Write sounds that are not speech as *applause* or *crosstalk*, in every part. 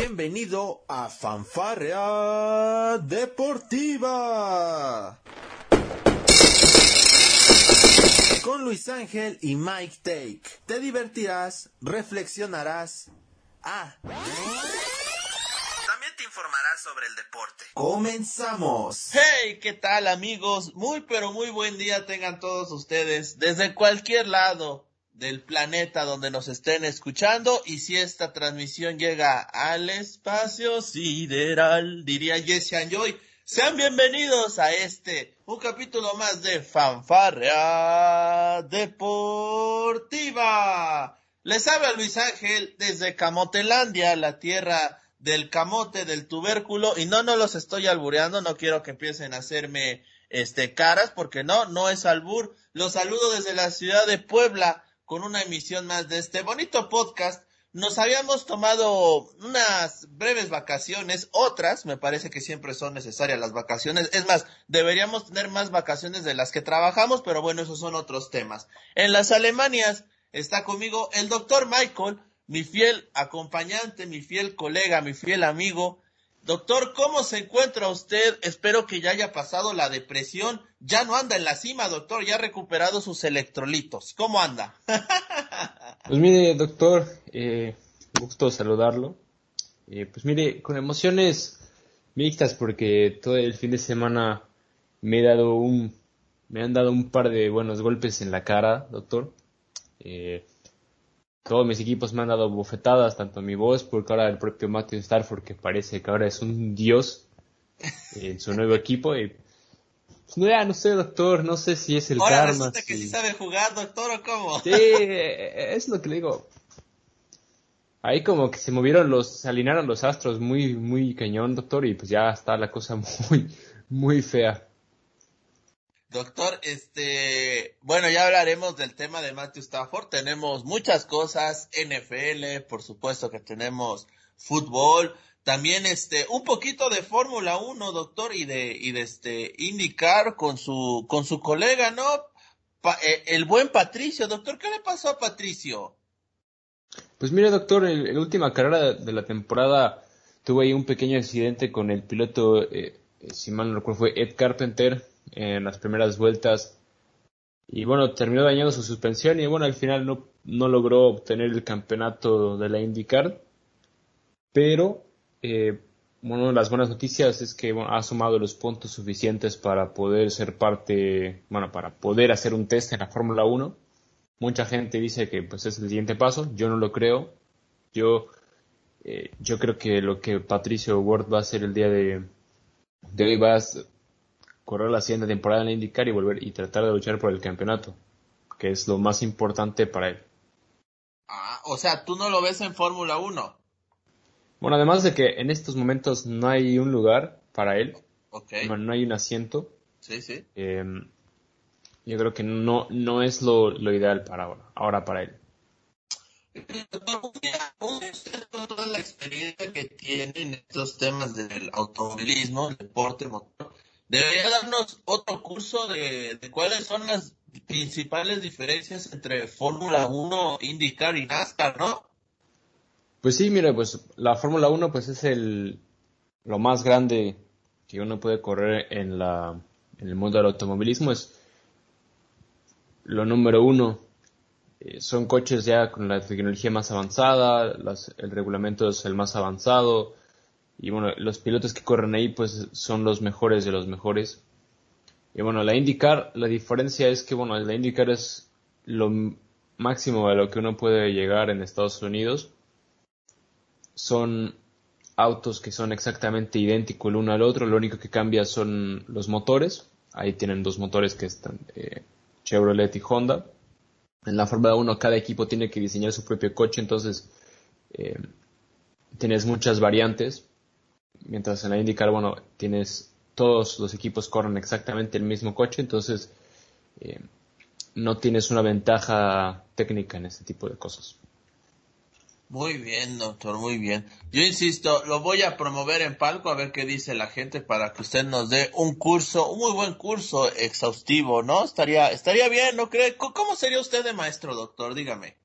Bienvenido a Fanfarrea Deportiva. Con Luis Ángel y Mike Take. Te divertirás, reflexionarás. Ah. También te informarás sobre el deporte. Comenzamos. Hey, ¿qué tal amigos? Muy pero muy buen día tengan todos ustedes desde cualquier lado del planeta donde nos estén escuchando y si esta transmisión llega al espacio sideral, diría Jesse Joy, sean bienvenidos a este, un capítulo más de Fanfarrea Deportiva. Les habla Luis Ángel desde Camotelandia, la tierra del camote, del tubérculo, y no, no los estoy albureando, no quiero que empiecen a hacerme este caras, porque no, no es albur. Los saludo desde la ciudad de Puebla, con una emisión más de este bonito podcast. Nos habíamos tomado unas breves vacaciones, otras, me parece que siempre son necesarias las vacaciones. Es más, deberíamos tener más vacaciones de las que trabajamos, pero bueno, esos son otros temas. En las Alemanias está conmigo el doctor Michael, mi fiel acompañante, mi fiel colega, mi fiel amigo, Doctor, ¿cómo se encuentra usted? Espero que ya haya pasado la depresión. Ya no anda en la cima, doctor, ya ha recuperado sus electrolitos. ¿Cómo anda? *laughs* pues mire, doctor, eh, gusto saludarlo. Eh, pues mire, con emociones mixtas porque todo el fin de semana me he dado un, me han dado un par de buenos golpes en la cara, doctor. Eh, todos mis equipos me han dado bofetadas, tanto mi voz, porque ahora el propio Matthew Starford, que parece que ahora es un dios en su nuevo equipo. Y, pues, no, ya no sé, doctor, no sé si es el ahora karma. Resulta que sí sabe jugar, doctor, o cómo. Sí, es lo que le digo. Ahí como que se movieron los, se alinearon los astros muy, muy cañón, doctor, y pues ya está la cosa *laughs* muy, muy fea. Doctor, este, bueno, ya hablaremos del tema de Matthew Stafford. Tenemos muchas cosas, NFL, por supuesto que tenemos fútbol, también este, un poquito de Fórmula 1, doctor, y de, y de este, con su, con su colega, ¿no? Eh, el buen Patricio, doctor, ¿qué le pasó a Patricio? Pues mire, doctor, en, la última carrera de la temporada tuvo ahí un pequeño accidente con el piloto, eh, si mal no recuerdo, fue Ed Carpenter, en las primeras vueltas. Y bueno, terminó dañando su suspensión y bueno, al final no, no logró obtener el campeonato de la IndyCar. Pero, eh, bueno, las buenas noticias es que ha sumado los puntos suficientes para poder ser parte, bueno, para poder hacer un test en la Fórmula 1. Mucha gente dice que pues es el siguiente paso, yo no lo creo. Yo, eh, yo creo que lo que Patricio Ward va a hacer el día de, de hoy va a, correr la siguiente temporada en la IndyCar y volver y tratar de luchar por el campeonato, que es lo más importante para él. Ah, o sea, tú no lo ves en Fórmula 1. Bueno, además de que en estos momentos no hay un lugar para él, no hay un asiento. Sí, sí. Em, yo creo que no, no es lo, lo ideal para ahora, ahora para él. Con toda la experiencia que tiene en estos temas del automovilismo, el deporte motor, Debería darnos otro curso de, cuáles son las principales diferencias entre Fórmula 1, IndyCar y NASCAR, ¿no? Pues sí, mira, pues la Fórmula 1 pues es el lo más grande que uno puede correr en la en el mundo del automovilismo. Es lo número uno. Eh, son coches ya con la tecnología más avanzada el reglamento es el más avanzado y bueno, los pilotos que corren ahí pues son los mejores de los mejores. Y bueno, la IndyCar, la diferencia es que bueno, la IndyCar es lo máximo a lo que uno puede llegar en Estados Unidos. Son autos que son exactamente idénticos el uno al otro, lo único que cambia son los motores. Ahí tienen dos motores que están eh, Chevrolet y Honda. En la Fórmula 1 cada equipo tiene que diseñar su propio coche, entonces eh, tienes muchas variantes mientras en la IndyCar, bueno, tienes todos los equipos corren exactamente el mismo coche, entonces eh, no tienes una ventaja técnica en este tipo de cosas. Muy bien, doctor, muy bien. Yo insisto, lo voy a promover en palco a ver qué dice la gente para que usted nos dé un curso, un muy buen curso exhaustivo, ¿no? Estaría, estaría bien, ¿no cree? ¿Cómo sería usted de maestro, doctor? Dígame.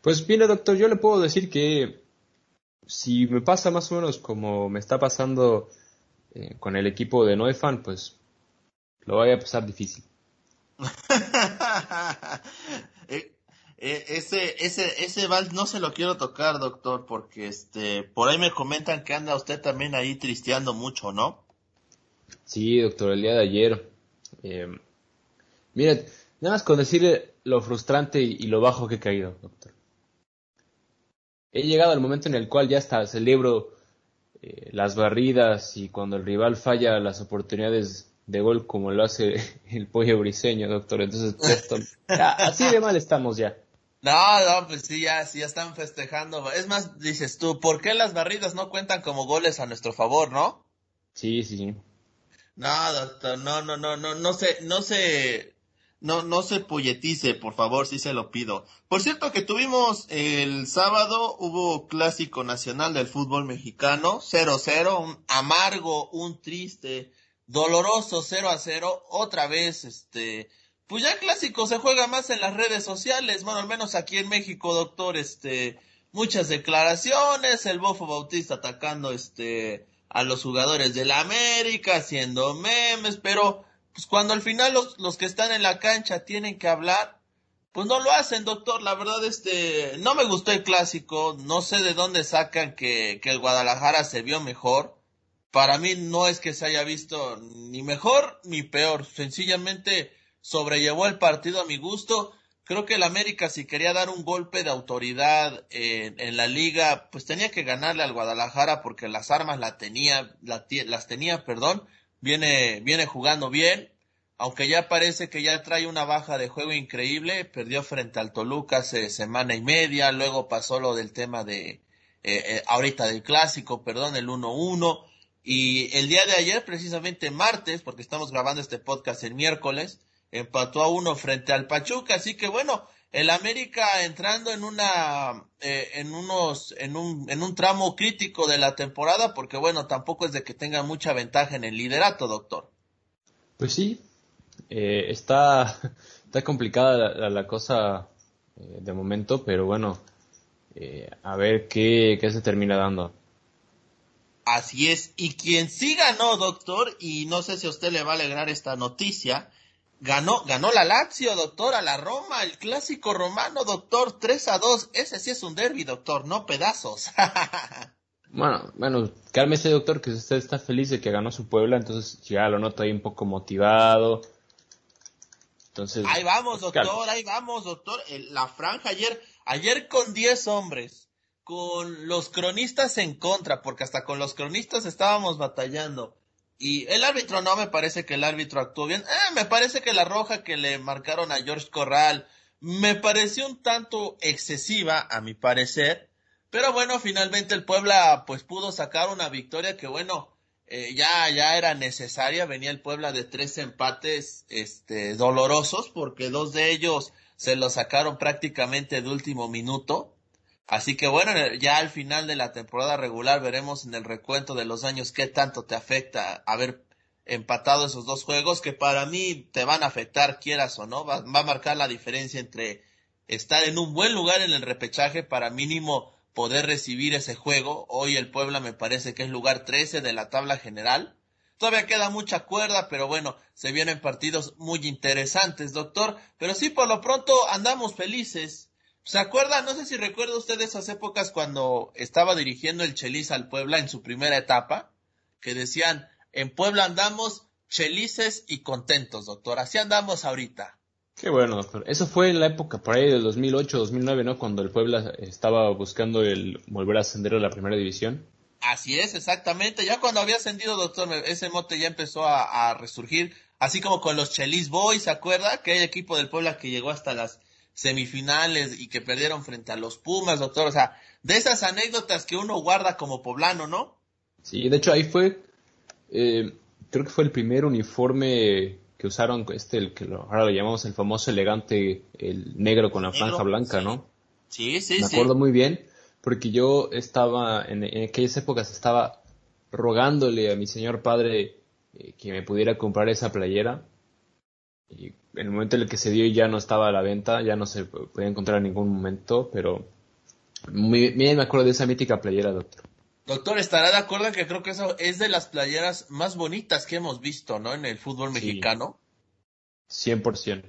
Pues mire, doctor, yo le puedo decir que si me pasa más o menos como me está pasando eh, con el equipo de Noefan, pues lo voy a pasar difícil. *laughs* Eh, eh, ese, ese, ese vals no se lo quiero tocar, doctor, porque este, por ahí me comentan que anda usted también ahí tristeando mucho, ¿no? Sí, doctor, el día de ayer. Mire, nada más con decirle lo frustrante y, lo bajo que he caído, doctor. He llegado al momento en el cual ya hasta celebro eh, las barridas y cuando el rival falla las oportunidades de gol como lo hace *laughs* el pollo briseño, doctor. Entonces, esto, así de mal estamos ya. No, no, pues sí, ya, sí, ya están festejando. Es más, dices tú, ¿por qué las barridas no cuentan como goles a nuestro favor, no? Sí, sí, sí. No, doctor, no, no, no, no, no se, no se, no, no se polletice, por favor, sí se lo pido. Por cierto que tuvimos el sábado, hubo clásico nacional del fútbol mexicano, 0-0, un amargo, un triste, doloroso 0 a 0, otra vez, este, pues ya clásico se juega más en las redes sociales, bueno, al menos aquí en México, doctor, este, muchas declaraciones, el Bofo Bautista atacando, este, a los jugadores de la América, haciendo memes, pero, pues cuando al final los, los que están en la cancha tienen que hablar, pues no lo hacen, doctor. La verdad, este, no me gustó el clásico. No sé de dónde sacan que, que el Guadalajara se vio mejor. Para mí no es que se haya visto ni mejor ni peor. Sencillamente, sobrellevó el partido a mi gusto. Creo que el América si quería dar un golpe de autoridad en, en la liga, pues tenía que ganarle al Guadalajara porque las armas la tenía, las tenía, perdón, viene, viene jugando bien, aunque ya parece que ya trae una baja de juego increíble, perdió frente al Toluca hace semana y media, luego pasó lo del tema de, eh, eh, ahorita del clásico, perdón, el 1-1, y el día de ayer, precisamente martes, porque estamos grabando este podcast el miércoles, empató a uno frente al Pachuca, así que bueno, el América entrando en una, eh, en unos, en un, en un tramo crítico de la temporada, porque bueno, tampoco es de que tenga mucha ventaja en el liderato, doctor. Pues sí, eh, está, *laughs* está complicada la, cosa eh, de momento, pero bueno, a ver qué, qué se termina dando. Así es, y quien sí ganó, doctor, y no sé si a usted le va a alegrar esta noticia, Ganó, ganó la Lazio, doctor, a la Roma, el clásico romano, doctor, 3 a 2. Ese sí es un derby, doctor, no pedazos. *laughs* bueno, bueno, cálmese, doctor, que usted está feliz de que ganó su Puebla, entonces ya lo noto ahí un poco motivado. Entonces, ahí vamos, pues, doctor, ahí vamos, doctor. La franja ayer, ayer con 10 hombres, con los cronistas en contra, porque hasta con los cronistas estábamos batallando. Y el árbitro no me parece que el árbitro actuó bien. Eh, me parece que la roja que le marcaron a George Corral me pareció un tanto excesiva, a mi parecer. Pero bueno, finalmente el Puebla pues pudo sacar una victoria que bueno, eh, ya, ya era necesaria. Venía el Puebla de tres empates este, dolorosos porque dos de ellos se los sacaron prácticamente de último minuto. Así que bueno, ya al final de la temporada regular veremos en el recuento de los años qué tanto te afecta haber empatado esos dos juegos que para mí te van a afectar quieras o no, va, a marcar la diferencia entre estar en un buen lugar en el repechaje para mínimo poder recibir ese juego. Hoy el Puebla me parece que es lugar 13 de la tabla general. Todavía queda mucha cuerda, pero bueno, se vienen partidos muy interesantes, doctor. Pero sí, por lo pronto andamos felices. ¿Se acuerda? No sé si recuerda usted de esas épocas cuando estaba dirigiendo el Chelis al Puebla en su primera etapa, que decían, en Puebla andamos chelices y contentos, doctor. Así andamos ahorita. Qué bueno, doctor. Eso fue en la época por ahí del 2008, 2009, ¿no? Cuando el Puebla estaba buscando el volver a ascender a la primera división. Así es, exactamente. Ya cuando había ascendido, doctor, ese mote ya empezó a, a resurgir. Así como con los Chelis Boys, ¿se acuerda? Que hay equipo del Puebla que llegó hasta las semifinales y que perdieron frente a los Pumas, doctor. O sea, de esas anécdotas que uno guarda como poblano, ¿no? Sí, de hecho ahí fue, eh, creo que fue el primer uniforme que usaron, este, el que ahora lo llamamos el famoso elegante, el negro con la franja blanca, ¿no? Sí, sí, Me acuerdo muy bien, porque yo estaba, en, aquellas épocas estaba rogándole a mi señor padre eh, que me pudiera comprar esa playera. Y en el momento en el que se dio ya no estaba a la venta, ya no se podía encontrar en ningún momento, pero Muy bien, me acuerdo de esa mítica playera, doctor. Doctor, estará de acuerdo en que creo que eso es de las playeras más bonitas que hemos visto, ¿no? En el fútbol mexicano. 100%.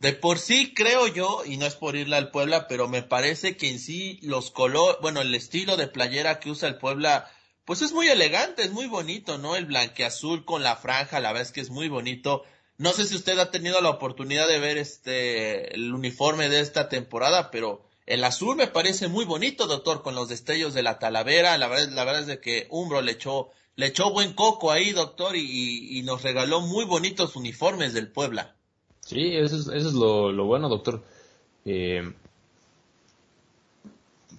De por sí creo yo, y no es por irle al Puebla, pero me parece que en sí los colores, bueno, el estilo de playera que usa el Puebla, pues es muy elegante, es muy bonito, ¿no? El blanqueazul con la franja, la verdad es que es muy bonito. No sé si usted ha tenido la oportunidad de ver este, el uniforme de esta temporada, pero el azul me parece muy bonito, doctor, con los destellos de la talavera. La verdad, la verdad es de que Umbro le echó, le echó buen coco ahí, doctor, y, y nos regaló muy bonitos uniformes del Puebla. Sí, eso es, eso es lo, lo bueno, doctor. Eh,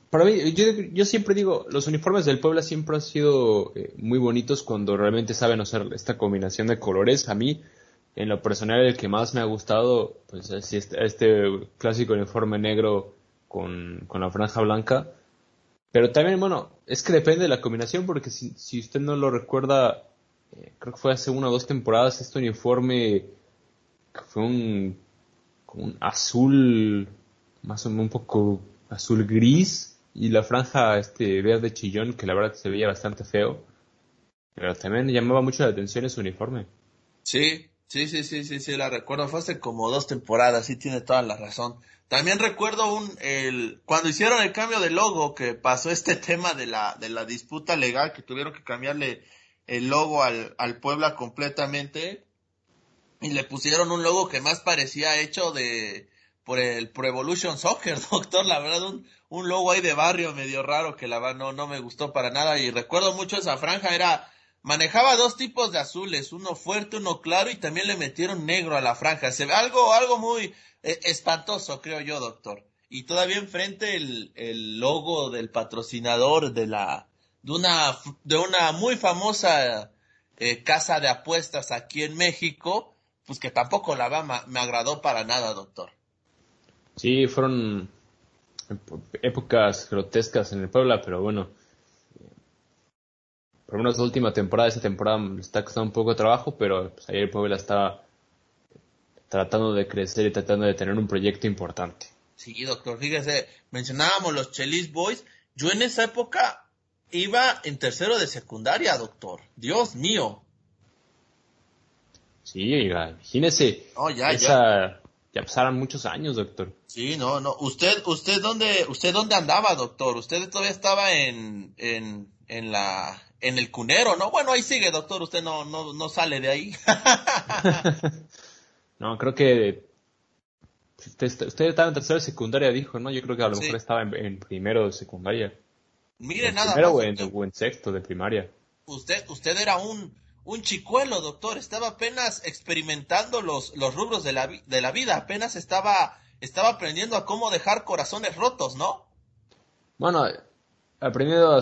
para mí, yo, yo, siempre digo, los uniformes del Puebla siempre han sido eh, muy bonitos cuando realmente saben hacer esta combinación de colores. A mí, en lo personal, el que más me ha gustado, pues es este, este clásico uniforme negro con, con, la franja blanca. Pero también, bueno, es que depende de la combinación, porque si, si usted no lo recuerda, eh, creo que fue hace una o dos temporadas, este uniforme fue un, un azul, más o menos un poco azul gris y la franja este verde chillón que la verdad se veía bastante feo. Pero también llamaba mucho la atención ese uniforme. Sí, sí, sí, sí, sí, sí, la recuerdo. Fue hace como dos temporadas, sí tiene toda la razón. También recuerdo un, el, cuando hicieron el cambio de logo, que pasó este *laughs* tema de la, de la disputa legal, que tuvieron que cambiarle el logo al, al Puebla completamente y le pusieron un logo que más parecía hecho de por el Pro Evolution Soccer, *laughs* doctor, la verdad un, un logo ahí de barrio medio raro que la no, no me gustó para nada y recuerdo mucho esa franja, era manejaba dos tipos de azules, uno fuerte, uno claro y también le metieron negro a la franja, se ve algo algo muy eh, espantoso, creo yo, doctor. Y todavía enfrente el, el logo del patrocinador de la de una de una muy famosa eh, casa de apuestas aquí en México pues que tampoco la va me agradó para nada, doctor. Sí, fueron épocas grotescas en el Puebla, pero bueno, por lo menos la última temporada, esa temporada está costando un poco de trabajo, pero pues, ayer el Puebla está tratando de crecer y tratando de tener un proyecto importante. Sí, doctor, fíjese, mencionábamos los Chelis Boys, yo en esa época iba en tercero de secundaria, doctor. Dios mío. Sí, imagínese. Oh, ya, esa, ya. pasaron muchos años, doctor. Sí, no, no. ¿Usted, usted dónde, usted dónde andaba, doctor? Usted todavía estaba en, en, en la, en el cunero, ¿no? Bueno, ahí sigue, doctor. Usted no, no, no sale de ahí. *laughs* no, creo que usted, usted, estaba en tercero de secundaria, dijo, ¿no? Yo creo que a lo mejor estaba en, primero de secundaria. Mire, nada primero o en sexto de primaria. Usted, usted era un, un chicuelo, doctor, estaba apenas experimentando los, los rubros de la, de la vida, apenas estaba, estaba aprendiendo a cómo dejar corazones rotos, ¿no? Bueno, aprendiendo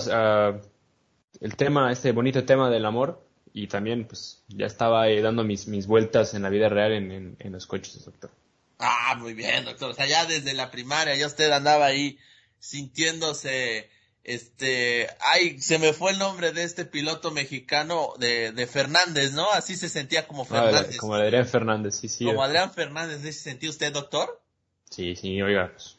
el tema, este bonito tema del amor, y también pues ya estaba dando mis, mis vueltas en la vida real en, en los coches, doctor. Ah, muy bien, doctor. O sea, ya desde la primaria ya usted andaba ahí sintiéndose este, ay, se me fue el nombre de este piloto mexicano de, de Fernández, ¿no? Así se sentía como Fernández. como Adrián Fernández, sí, sí. Como Adrián Fernández, ¿se sentía usted, doctor? Sí, sí, oiga. Pues.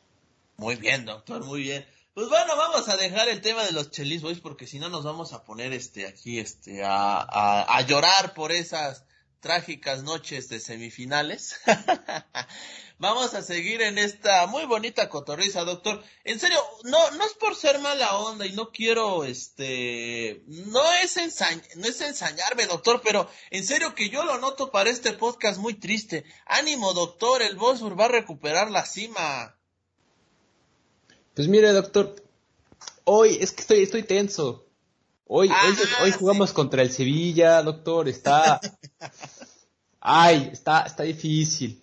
Muy bien, doctor, muy bien. Pues bueno, vamos a dejar el tema de los Chelis Boys porque si no nos vamos a poner este aquí este a, a, llorar por esas trágicas noches de semifinales. *laughs* Vamos a seguir en esta muy bonita cotorriza, doctor. En serio, no, no es por ser mala onda y no quiero, este, no es, no es ensañarme, doctor, pero en serio que yo lo noto para este podcast muy triste. Ánimo, doctor, el Bosworth va a recuperar la cima. Pues mire, doctor, hoy es que estoy, estoy tenso. Hoy, hoy, ah, hoy jugamos contra el Sevilla, doctor, está... Ay, está, está difícil.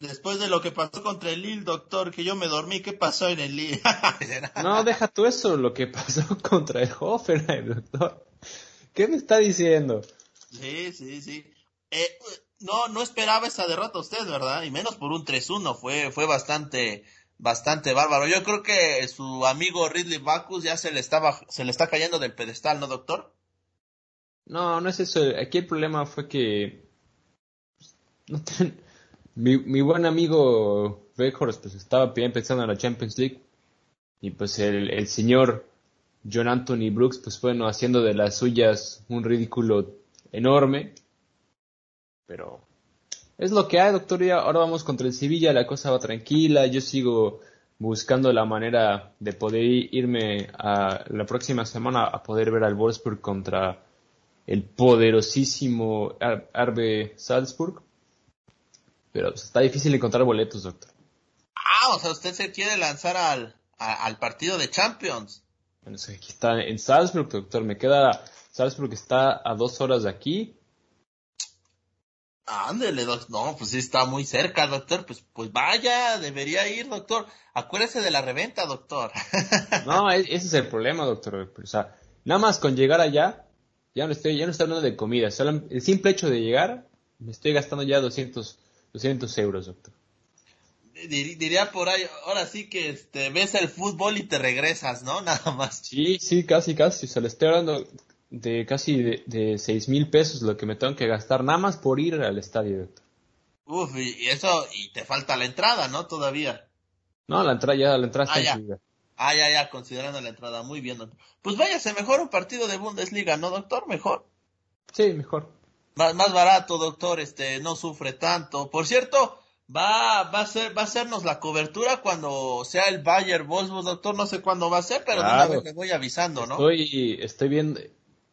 Después de lo que pasó contra el Lille, doctor, que yo me dormí, ¿qué pasó en el Lille? *laughs* no, deja tú eso, lo que pasó *laughs* contra el Hoffenheim, doctor. ¿Qué me está diciendo? Sí, sí, sí. Eh, no, no esperaba esa derrota usted, ¿verdad? Y menos por un 3-1, fue, fue bastante, bastante bárbaro. Yo creo que su amigo Ridley Backus ya se le estaba, se le está cayendo del pedestal, ¿no, doctor? No, no es eso. Aquí el problema fue que no ten mi, mi buen amigo Beckhorst pues estaba bien pensando en la Champions League Y pues el, el señor John Anthony Brooks, pues bueno, haciendo de las suyas un ridículo enorme. Pero es lo que hay, doctor. Ya ahora vamos contra el Sevilla, la cosa va tranquila. Yo sigo buscando la manera de poder irme a la próxima semana a poder ver al Wolfsburg contra el poderosísimo Arbe Salzburg. Pero pues, está difícil encontrar boletos, doctor. Ah, o sea, usted se quiere lanzar al, al partido de Champions. Bueno, aquí está en Salzburg, doctor. Me queda. Salzburg está a dos horas de aquí. Ándele, doctor. No, pues sí está muy cerca, doctor. Pues, pues vaya, debería ir, doctor. Acuérdese de la reventa, doctor. *laughs* no, e, ese es el problema, doctor. O sea, nada más con llegar allá, ya no estoy, ya no estoy hablando de comida. Solo el simple hecho de llegar, me estoy gastando ya 200, 200 euros, doctor diría por ahí, ahora sí que este, ves el fútbol y te regresas, ¿no? *laughs* Nada más. Sí, sí, casi, casi. Se le estoy hablando de casi de, seis mil pesos lo que me tengo que gastar nada más por ir al estadio. Uf, y, eso, y te falta la entrada, ¿no? Todavía. No, la entrada ya, la entrada está ah, ya. Ah, ya, ya, considerando la entrada. Muy bien, doctor. Pues váyase mejor un partido de Bundesliga, ¿no, doctor? Mejor. Sí, mejor. Más, más barato, doctor, este, no sufre tanto. Por cierto, va, va a ser, va a hacernos la cobertura cuando sea el Bayer Wolfsburg, doctor, no sé cuándo va a ser, pero de una vez le voy avisando, ¿no? Estoy, estoy viendo,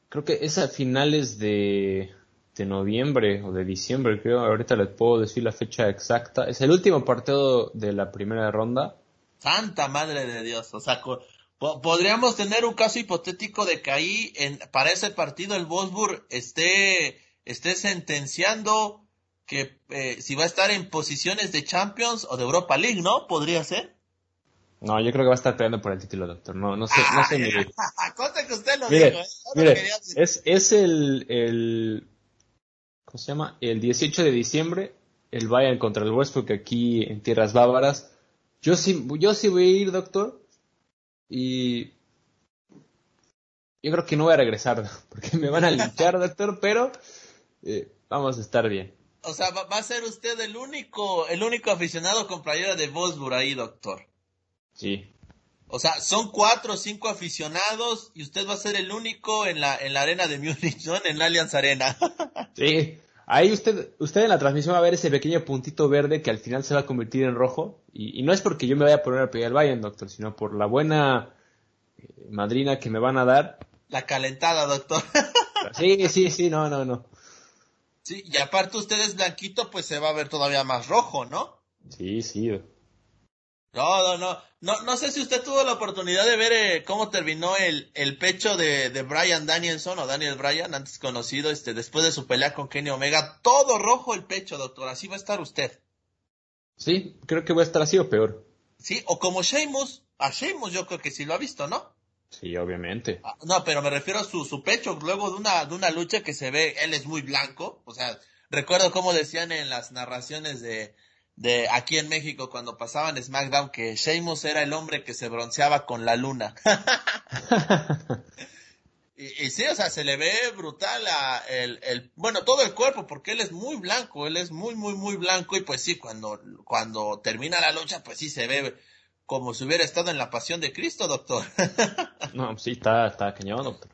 creo que es a finales de, de noviembre o de diciembre, creo, ahorita les puedo decir la fecha exacta, es el último partido de la primera ronda. Santa madre de Dios, o sea, podríamos tener un caso hipotético de que ahí en, para ese partido el Wolfsburg esté, esté sentenciando que eh, si va a estar en posiciones de Champions o de Europa League, ¿no? Podría ser. No, yo creo que va a estar peleando por el título, doctor. No, no sé, no sé. Mire. *laughs* Cosa que usted lo mire, dijo, ¿eh? mire, es, es el, el, ¿cómo se llama? El 18 de diciembre, el Bayern contra el Westbrook aquí en tierras bávaras. Yo sí, yo sí voy a ir, doctor. Y yo creo que no voy a regresar, *laughs* porque me van a linchar, *laughs* doctor, pero eh, vamos a estar bien. O sea, va, a ser usted el único, el único aficionado con playera de Wolfsburg ahí, doctor. Sí. O sea, son cuatro o cinco aficionados y usted va a ser el único en la, en la arena de Múnich, ¿no? En la Allianz Arena. *laughs* sí. Ahí usted, usted en la transmisión va a ver ese pequeño puntito verde que al final se va a convertir en rojo. Y, no es porque yo me vaya a poner a pegar el Bayern, doctor, sino por la buena eh, madrina que me van a dar. La calentada, doctor. *laughs* sí, sí, sí, no, no, no. Sí, y aparte usted es blanquito, pues se va a ver todavía más rojo, ¿no? Sí, sí. No, no, no. No, no sé si usted tuvo la oportunidad de ver eh, cómo terminó el, el pecho de, de Brian Danielson o Daniel Bryan, antes conocido, este, después de su pelea con Kenny Omega. Todo rojo el pecho, doctor. Así va a estar usted. Sí, creo que va a estar así o peor. Sí, o como Sheamus. A Sheamus yo creo que sí lo ha visto, ¿no? Sí, obviamente. Ah, no, pero me refiero a su, su pecho, luego de una, de una lucha que se ve, él es muy blanco, o sea, recuerdo como decían en las narraciones de, de aquí en México cuando pasaban SmackDown que Sheamus era el hombre que se bronceaba con la luna. *laughs* y, sí, o sea, se le ve brutal a el, el, bueno, todo el cuerpo, porque él es muy blanco, él es muy, muy, muy blanco, y pues sí, cuando, cuando termina la lucha, pues sí se ve como si hubiera estado en la pasión de Cristo, doctor. *laughs* no, sí, está, está cañón, doctor.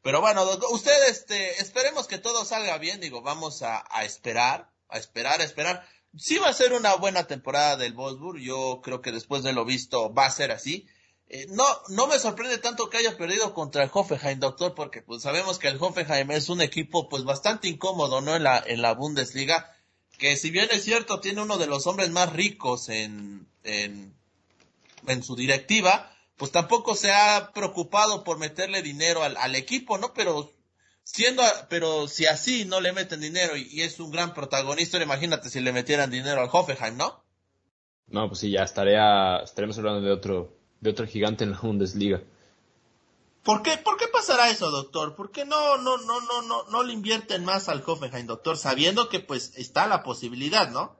Pero bueno, doctor, usted, este, esperemos que todo salga bien, digo, vamos a, a esperar, a esperar, a esperar. Sí va a ser una buena temporada del Wolfsburg, yo creo que después de lo visto va a ser así. Eh, no, no me sorprende tanto que haya perdido contra el Hoffenheim, doctor, porque pues sabemos que el Hoffenheim es un equipo pues bastante incómodo, ¿no? En la, en la Bundesliga, que si bien es cierto, tiene uno de los hombres más ricos en, en, en su directiva, pues tampoco se ha preocupado por meterle dinero al, al equipo, ¿no? Pero siendo, pero si así no le meten dinero y, es un gran protagonista, imagínate si le metieran dinero al Hoffenheim, ¿no? No, pues sí, ya estaría, estaremos hablando de otro, de otro gigante en la Bundesliga. ¿Por qué, ¿Por qué pasará eso, doctor? ¿Por qué no, no, no, no, no, no le invierten más al Hoffenheim, doctor? Sabiendo que pues está la posibilidad, ¿no?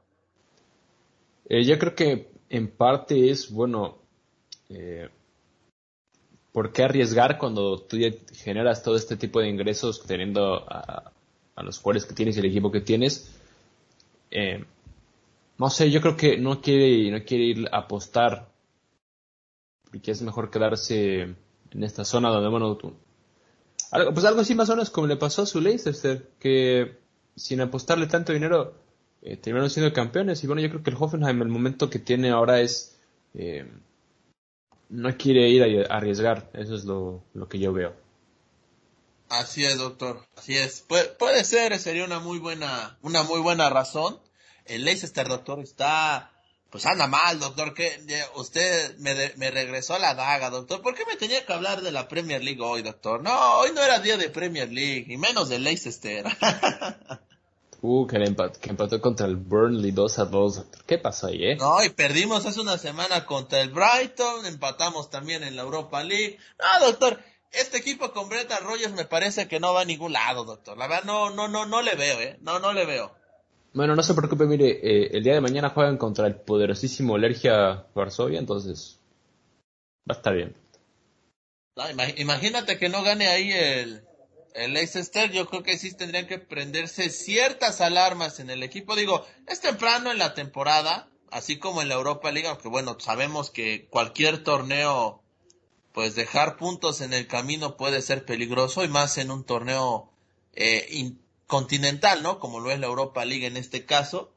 Eh, yo creo que en parte es, bueno, eh, ¿por qué arriesgar cuando tú ya generas todo este tipo de ingresos teniendo a, los jugadores que tienes y el equipo que tienes? Eh, no sé, yo creo que no quiere, no quiere ir a apostar y que es mejor quedarse en esta zona donde, bueno, tú, algo, pues algo así más o menos como le pasó a su Leicester, que sin apostarle tanto dinero eh, terminaron siendo campeones. Y bueno, yo creo que el Hoffenheim, el momento que tiene ahora es. Eh, no quiere ir a arriesgar. Eso es lo, lo, que yo veo. Así es, doctor. Así es. puede ser, sería una muy buena, una muy buena razón. El Leicester, doctor, está pues anda mal, doctor, que usted me, me regresó a la daga, doctor. ¿Por qué me tenía que hablar de la Premier League hoy, doctor? No, hoy no era día de Premier League, y menos de Leicester. *laughs* uh, que, empató contra el Burnley 2 a 2, doctor. ¿Qué pasó ahí, eh? No, y perdimos hace una semana contra el Brighton, empatamos también en la Europa League. No, doctor, este equipo con Breta Rogers me parece que no va a ningún lado, doctor. La verdad, no, no, no, no le veo, eh. No, no le veo. Bueno, no se preocupe, mire, eh, el día de mañana juegan contra el poderosísimo Alergia Varsovia, entonces va a estar bien. imagínate que no gane ahí el, el Leicester, yo creo que sí tendrían que prenderse ciertas alarmas en el equipo. Digo, es temprano en la temporada, así como en la Europa League, aunque bueno, sabemos que cualquier torneo, pues dejar puntos en el camino puede ser peligroso y más en un torneo eh, continental, ¿no? Como lo es la Europa League en este caso.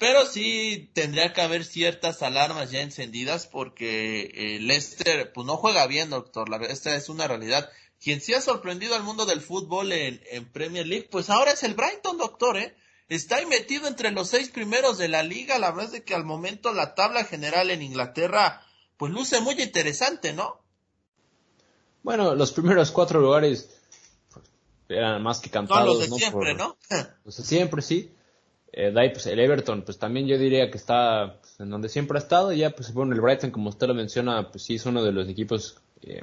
Pero sí tendría que haber ciertas alarmas ya encendidas porque eh, Leicester pues no juega bien, doctor. La, esta es una realidad. Quien sí ha sorprendido al mundo del fútbol en, en Premier League, pues ahora es el Brighton, doctor, ¿eh? Está ahí metido entre los seis primeros de la liga. La verdad es que al momento la tabla general en Inglaterra pues luce muy interesante, ¿no? Bueno, los primeros cuatro lugares eran más que cantados. los de siempre, ¿no? Pues siempre, sí. Eh, de pues el Everton, pues también yo diría que está pues, en donde siempre ha estado. Y ya, pues bueno, el Brighton, como usted lo menciona, pues sí es uno de los equipos eh,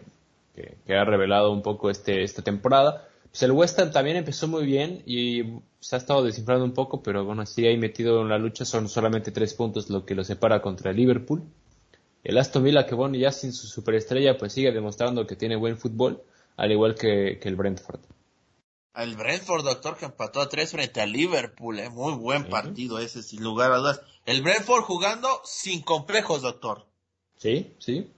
que, ha revelado un poco este, esta temporada. Pues el West Ham también empezó muy bien y se ha estado desinflando un poco, pero bueno, sí ahí metido en la lucha son solamente tres puntos lo que lo separa contra el Liverpool. El Aston Villa, que bueno, ya sin su superestrella, pues sigue demostrando que tiene buen fútbol, al igual que el Brentford. El Brentford, doctor, que empató a tres frente a Liverpool, ¿eh? Muy buen partido ese, sin lugar a dudas. El Brentford jugando sin complejos, doctor. Sí, sí.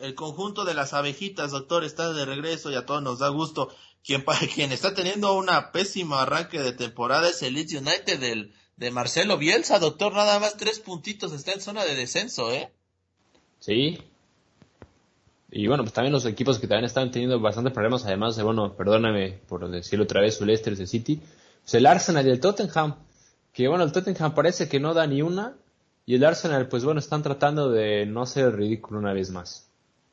El conjunto de las abejitas, doctor, está de regreso y a todos nos da gusto. Quien, *laughs* quien está teniendo una pésima arranque de temporada es el Leeds United del, de Marcelo Bielsa, doctor. Nada más tres puntitos, está en zona de descenso, ¿eh? Sí, y bueno, pues también los equipos que también están teniendo bastantes problemas, además de, bueno, perdóname por decirlo otra vez, el Leicester, el City, pues el Arsenal y el Tottenham, que bueno, el Tottenham parece que no da ni una, y el Arsenal, pues bueno, están tratando de no ser ridículo una vez más.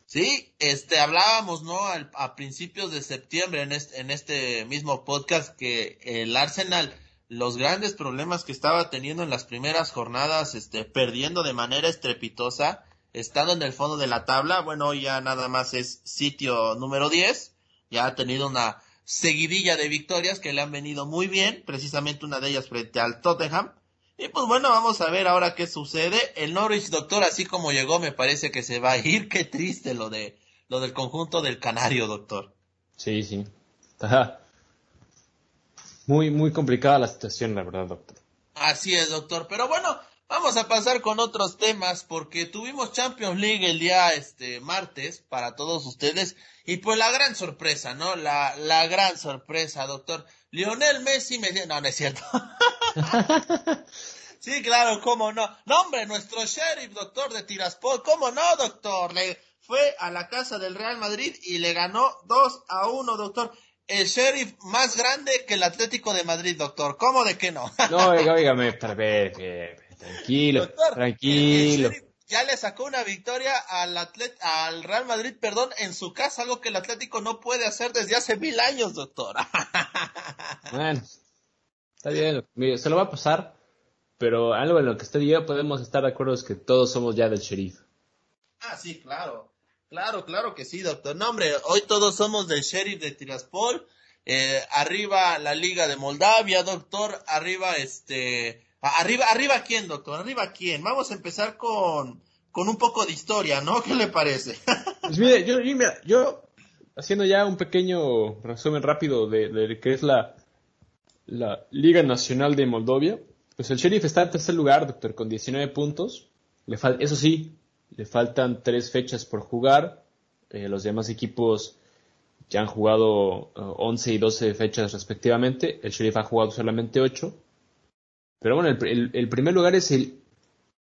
Sí, este, hablábamos, ¿no? a principios de septiembre en este, en este mismo podcast que el Arsenal, los grandes problemas que estaba teniendo en las primeras jornadas, este, perdiendo de manera estrepitosa, estando en el fondo de la tabla, bueno, ya nada más es sitio número 10, ya ha tenido una seguidilla de victorias que le han venido muy bien, precisamente una de ellas frente al Tottenham. Y pues bueno, vamos a ver ahora qué sucede. El Norwich, doctor, así como llegó, me parece que se va a ir. *laughs* Qué triste lo de lo del conjunto del Canario, doctor. Sí, sí. Está muy, muy complicada la situación, la verdad, doctor. Así es, doctor. Pero bueno, Vamos a pasar con otros temas porque tuvimos Champions League el día este martes para todos ustedes y pues la gran sorpresa, ¿no? La, la gran sorpresa, doctor. Lionel Messi me no, no es cierto. *laughs* sí, claro, cómo no. No, hombre, nuestro sheriff, doctor de Tiraspol, cómo no, doctor. Le fue a la casa del Real Madrid y le ganó 2 a 1, doctor. El sheriff más grande que el Atlético de Madrid, doctor. ¿Cómo de que no? no, oígame, Tranquilo, tranquilo. ya le sacó una victoria al, al Real Madrid, perdón, en su casa, algo que el Atlético no puede hacer desde hace mil años, doctor. *laughs* bueno, está bien, se lo va a pasar, pero algo en lo que usted y yo podemos estar de acuerdo es que todos somos ya del sheriff. Ah, sí, claro. Claro, claro que sí, doctor. No, hombre, hoy todos somos del sheriff de Tiraspol. Eh, arriba la Liga de Moldavia, doctor. Arriba este Arriba, arriba quién, doctor, arriba quién. Vamos a empezar con, con un poco de historia, ¿no? ¿Qué le parece? *laughs* pues mire, yo, yo, haciendo ya un pequeño resumen rápido de, de que es la, la Liga Nacional de Moldovia, pues el Sheriff está en tercer lugar, doctor, con 19 puntos. Le eso sí, le faltan tres fechas por jugar. Eh, los demás equipos ya han jugado 11 eh, y 12 fechas respectivamente. El Sheriff ha jugado solamente 8. Pero bueno, el, primer lugar es el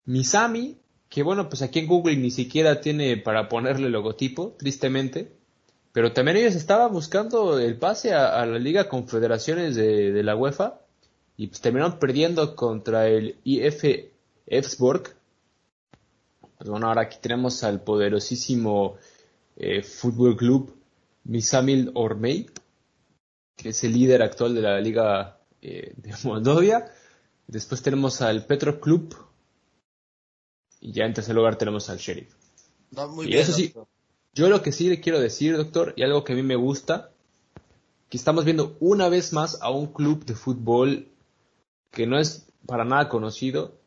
Misami, que bueno, pues aquí en Google ni siquiera tiene para ponerle logotipo, tristemente. Pero también ellos estaban buscando el pase a, la Liga Confederaciones de, de, la UEFA y pues terminaron perdiendo contra el IF Efsborg. Pues bueno, ahora aquí tenemos al poderosísimo eh, Fútbol Club Misamil Ormei, que es el líder actual de la Liga eh, de Moldovia. Después tenemos al Petro Club. Y ya en tercer lugar tenemos al Sheriff. y eso sí, yo lo que sí le quiero decir, doctor, y algo que a mí me gusta, que estamos viendo una vez más a un club de fútbol que no es para nada conocido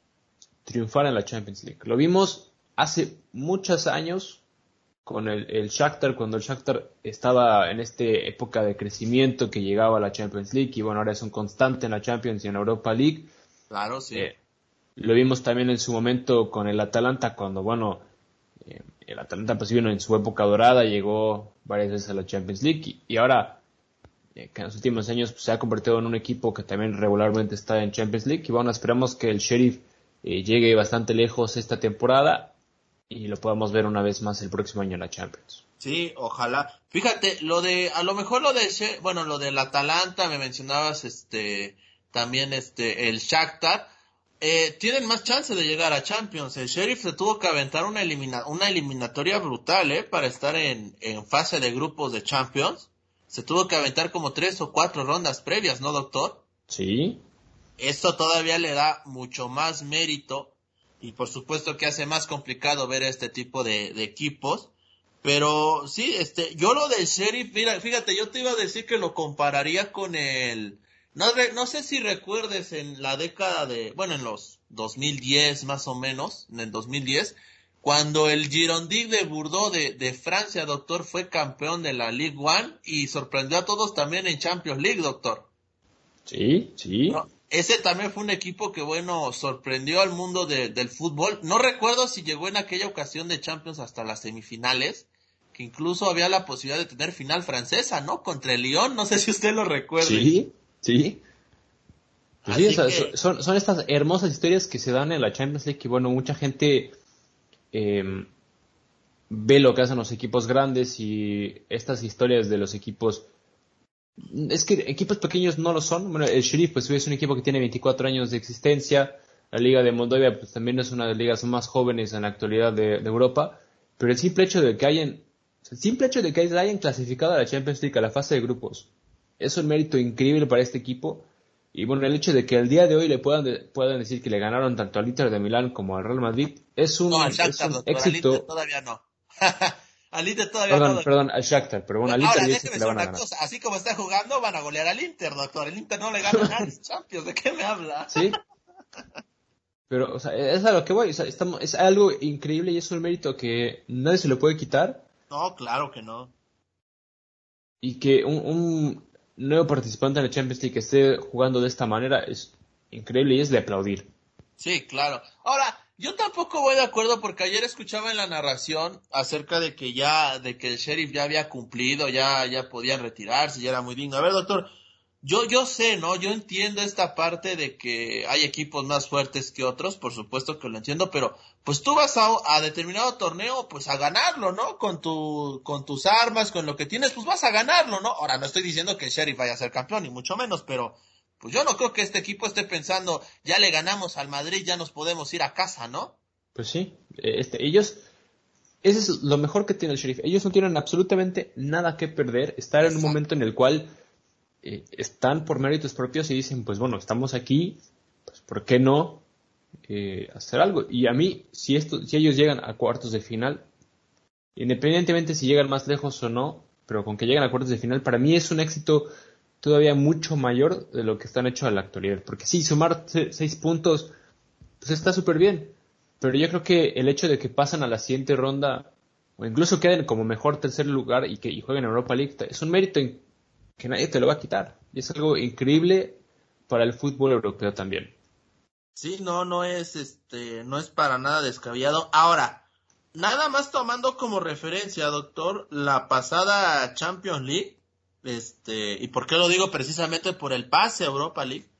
triunfar en la Champions League. Lo vimos hace muchos años con el, el Shakhtar, cuando el Shakhtar estaba en esta época de crecimiento que llegaba a la Champions League y bueno, ahora es un constante en la Champions y en Europa League. Claro, sí. Eh, lo vimos también en su momento con el Atalanta cuando, bueno, eh, el Atalanta pues vino en su época dorada, llegó varias veces a la Champions League y, ahora eh, que en los últimos años pues, se ha convertido en un equipo que también regularmente está en Champions League y bueno, esperamos que el Sheriff llegue bastante lejos esta temporada y lo podamos ver una vez más el próximo año en la Champions. Sí, ojalá. Fíjate, lo de, a lo mejor lo de, bueno, lo del Atalanta, me mencionabas, este, también este, el Shakhtar, eh, tienen más chance de llegar a Champions. El Sheriff se tuvo que aventar una, elimina una eliminatoria brutal, ¿eh? Para estar en, en fase de grupos de Champions. Se tuvo que aventar como tres o cuatro rondas previas, ¿no, doctor? Sí. Esto todavía le da mucho más mérito y por supuesto que hace más complicado ver este tipo de, de equipos. Pero sí, este, yo lo del Sheriff, mira, fíjate, yo te iba a decir que lo compararía con el, no, no sé si recuerdes en la década de, bueno, en los 2010 más o menos, en el 2010, cuando el Girondic de Bordeaux de, de, Francia, doctor, fue campeón de la Ligue One y sorprendió a todos también en Champions League, doctor. Sí, sí. Ese también fue un equipo que, bueno, sorprendió al mundo del fútbol. No recuerdo si llegó en aquella ocasión de Champions hasta las semifinales, que incluso había la posibilidad de tener final francesa, ¿no? Contra el Lyon, no sé si usted lo recuerda. Sí, sí. Pues son, son estas hermosas historias que se dan en la Champions League que, bueno, mucha gente em, ve lo que hacen los equipos grandes y estas historias de los equipos es que equipos pequeños no lo son. Bueno, el Sheriff pues es un equipo que tiene 24 años de existencia. La Liga de Moldavia pues también es una de las ligas más jóvenes en la actualidad de, Europa. Pero el simple hecho de que hayan, el simple hecho de que hayan clasificado a la Champions League a la fase de grupos es un mérito increíble para este equipo. Y bueno, el hecho de que al día de hoy le puedan, puedan decir que le ganaron tanto al Inter de Milán como al Real Madrid es un, éxito. todavía no. *laughs* Al Inter todavía perdón, Perdón, al Shakhtar, pero bueno, al Inter dice que le van a ganar. Cosa, así como está jugando, van a golear al Inter, doctor. El Inter no le gana en Champions, ¿de qué me habla? *laughs* Sí. Pero, o sea, es a lo que voy, o sea, estamos, es algo increíble y es un mérito que nadie se lo puede quitar. No, claro que no. Y que un, un nuevo participante en la Champions League que esté jugando de esta manera es increíble y es de aplaudir. Sí, claro. Ahora, yo tampoco voy de acuerdo porque ayer escuchaba en la narración acerca de que ya, de que el sheriff ya había cumplido, ya, ya podían retirarse, ya era muy digno. A ver, doctor, yo, yo sé, ¿no? Yo entiendo esta parte de que hay equipos más fuertes que otros, por supuesto que lo entiendo, pero pues tú vas a, a determinado torneo, pues a ganarlo, ¿no? Con tu, con tus armas, con lo que tienes, pues vas a ganarlo, ¿no? Ahora, no estoy diciendo que el sheriff vaya a ser campeón, ni mucho menos, pero pues yo no creo que este equipo esté pensando, ya le ganamos al Madrid, ya nos podemos ir a casa, ¿no? Pues sí, este, ellos, ese es lo mejor que tiene el sheriff. Ellos no tienen absolutamente nada que perder, estar en un momento en el cual eh, están por méritos propios y dicen, pues bueno, estamos aquí, pues ¿por qué no eh, hacer algo? Y a mí, si, esto, si ellos llegan a cuartos de final, independientemente si llegan más lejos o no, pero con que lleguen a cuartos de final, para mí es un éxito todavía mucho mayor de lo que están hechos a la actualidad. Porque sí, sumar seis puntos, pues está súper bien. Pero yo creo que el hecho de que pasan a la siguiente ronda, o incluso queden como mejor tercer lugar y que jueguen en Europa League, es un mérito que nadie te lo va a quitar. Y es algo increíble para el fútbol europeo también. Sí, no, no es este, no es para nada descabellado. Ahora, nada más tomando como referencia, doctor, la pasada Champions League, este, y por qué lo digo precisamente por el pase a Europa League,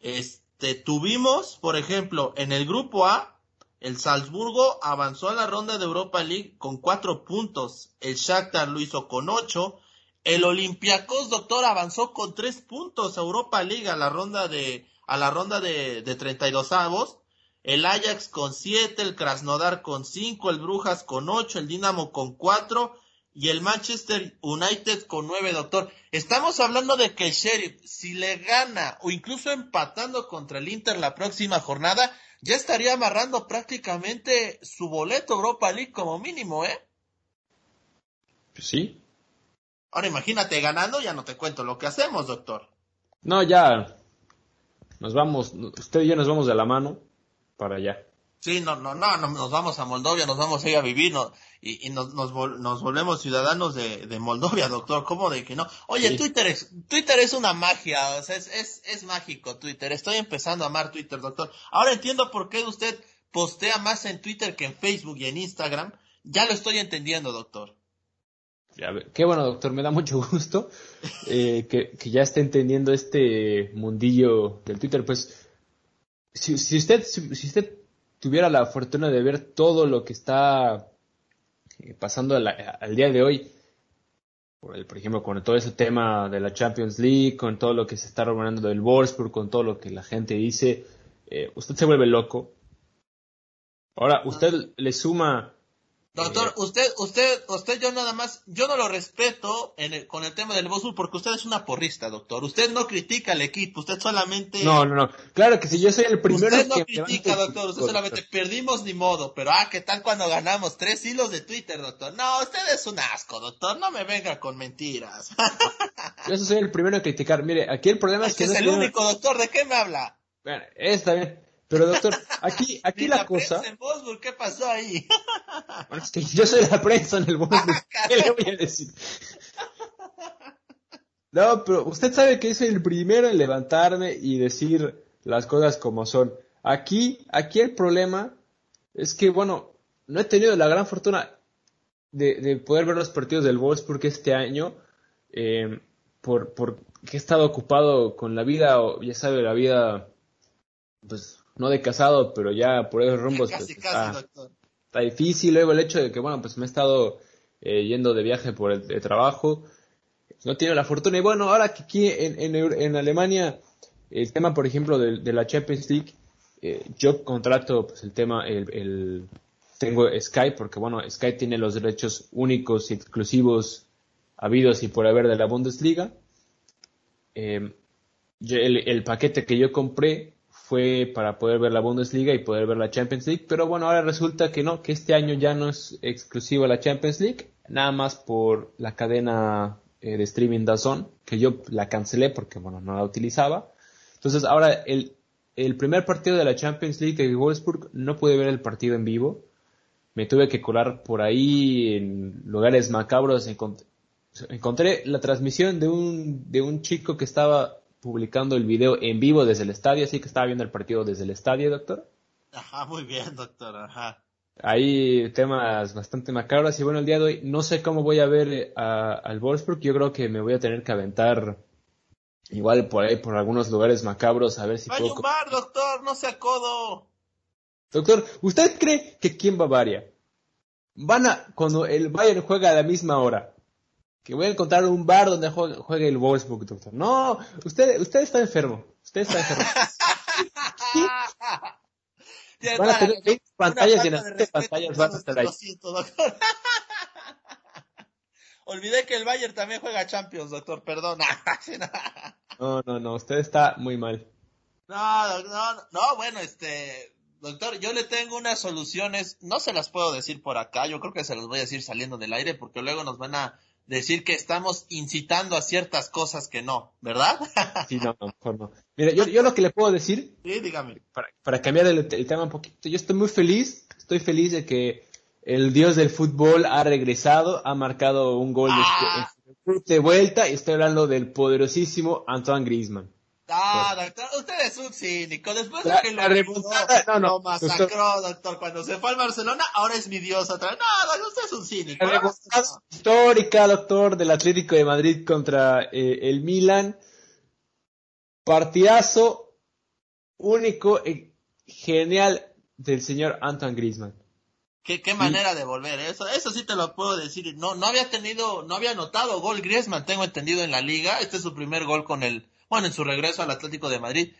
este, tuvimos, por ejemplo, en el grupo A, el Salzburgo avanzó a la ronda de Europa League con cuatro puntos, el Shakhtar lo hizo con ocho, el Olympiacos, doctor, avanzó con tres puntos a Europa League a la ronda de, a la ronda de, de 32 avos, el Ajax con siete, el Krasnodar con cinco, el Brujas con ocho, el Dinamo con cuatro, y el Manchester United con nueve, doctor. Estamos hablando de que el Sheriff, si le gana o incluso empatando contra el Inter la próxima jornada, ya estaría amarrando prácticamente su boleto Europa League como mínimo, ¿eh? Pues sí. Ahora imagínate ganando, ya no te cuento lo que hacemos, doctor. No, ya nos vamos, usted y yo nos vamos de la mano para allá. Sí, no, no, no, nos vamos a Moldovia, nos vamos a ir a vivir no, y, y nos, nos, nos, volvemos ciudadanos de, de, Moldovia, doctor. ¿Cómo de que no? Oye, sí. Twitter es, Twitter es una magia, o sea, es, es, es mágico Twitter. Estoy empezando a amar Twitter, doctor. Ahora entiendo por qué usted postea más en Twitter que en Facebook y en Instagram. Ya lo estoy entendiendo, doctor. Qué bueno, doctor, me da mucho *laughs* gusto eh, que, ya esté entendiendo este mundillo del Twitter. Pues, si, usted, si, usted tuviera la fortuna de ver todo lo que está pasando al, día de hoy, por, el, por, ejemplo, con todo ese tema de la Champions League, con todo lo que se está rumorando del Wolfsburg, con todo lo que la gente dice, eh, usted se vuelve loco. Ahora, usted le suma Doctor, usted, usted, usted, yo nada más, yo no lo respeto en el, con el tema del Bosur porque usted es una porrista, doctor. Usted no critica al equipo, usted solamente. No, no, no. Claro que si yo soy el primero. Usted no que critica, doctor. Usted solamente perdimos ni modo. Pero ah, ¿qué tal cuando ganamos tres hilos de Twitter, doctor? No, usted es un asco, doctor. No me venga con mentiras. *laughs* yo soy el primero en criticar. Mire, aquí el problema es, es que. es no el único, doctor. ¿De qué me habla? Bueno, está bien. Pero doctor, aquí, *laughs* aquí la, la cosa. En Bosburg, ¿Qué pasó ahí? *laughs* Bueno, es que yo soy la prensa en el Bosburg. *laughs* ¿Qué le voy a decir? No, pero usted sabe que soy el primero en levantarme y decir las cosas como son. Aquí, aquí el problema es que, bueno, no he tenido la gran fortuna de, de poder ver los partidos del Wolfsburg este año, eh, por, por que he estado ocupado con la vida, o ya sabe, la vida, pues, no de casado, pero ya por esos *laughs* rumbos. Casi, pues, casi, está, difícil. Luego el hecho de que, bueno, pues me he estado eh, yendo de viaje por el trabajo. No tiene la fortuna. Y bueno, ahora que aquí en, en, en Alemania, el tema, por ejemplo, de, de la Champions League, eh, yo contrato pues, el tema, el, el, tengo Sky, porque bueno, Sky tiene los derechos únicos y exclusivos habidos y por haber de la Bundesliga. Eh, yo, el, el paquete que yo compré fue para poder ver la Bundesliga y poder ver la Champions League, pero bueno, ahora resulta que no, que este año ya no es exclusiva la Champions League, nada más por la cadena eh, de streaming DAZN, que yo la cancelé porque bueno, no la utilizaba. Entonces ahora el, el primer partido de la Champions League de Wolfsburg no pude ver el partido en vivo, me tuve que colar por ahí en lugares macabros, encontré, encontré la transmisión de un, de un chico que estaba publicando el video en vivo desde el estadio, así que estaba viendo el partido desde el estadio, doctor. Ajá, muy bien, doctor, ajá. Hay temas bastante macabros y bueno, el día de hoy no sé cómo voy a ver a, al Wolfsburg, yo creo que me voy a tener que aventar igual por ahí, por algunos lugares macabros, a ver si puedo... bar, doctor, no sea codo. Doctor, ¿usted cree que aquí en Bavaria van a, cuando el Bayern juega a la misma hora, que voy a encontrar un bar donde juegue el Wolfsburg, doctor. No, usted, usted está enfermo. Usted está enfermo. *laughs* *laughs* van a tener 20 pantallas y en las 20 pantallas van a estar ahí. Lo siento, doctor. *laughs* Olvidé que el Bayern también juega Champions, doctor, perdón. no, no, no, usted está muy mal. No, no, no, bueno, este, doctor, yo le tengo unas soluciones, no se las puedo decir por acá, yo creo que se las voy a decir saliendo del aire porque luego nos van a decir que estamos incitando a ciertas cosas que no, ¿verdad? *laughs* sí, no, no, mejor no. Mira, yo, yo lo que le puedo decir, sí, dígame. Para, para cambiar el, el, tema un poquito, yo estoy muy feliz, estoy feliz de que el dios del fútbol ha regresado, ha marcado un gol ah. de, de, vuelta y estoy hablando del poderosísimo Antoine Griezmann. Doctor, usted es un cínico. Después de que lo, no, no, masacró, doctor, cuando se fue al Barcelona, ahora es mi dios otra vez. No, doctor, usted es un cínico. La histórica, doctor, del Atlético de Madrid contra eh, el Milan. Partidazo único y genial del señor Antoine Griezmann. Qué, qué manera de volver, eso, eso sí te lo puedo decir. No, no había tenido, no había notado gol Griezmann, tengo entendido en la liga. Este es su primer gol con el, bueno, en su regreso al Atlético de Madrid.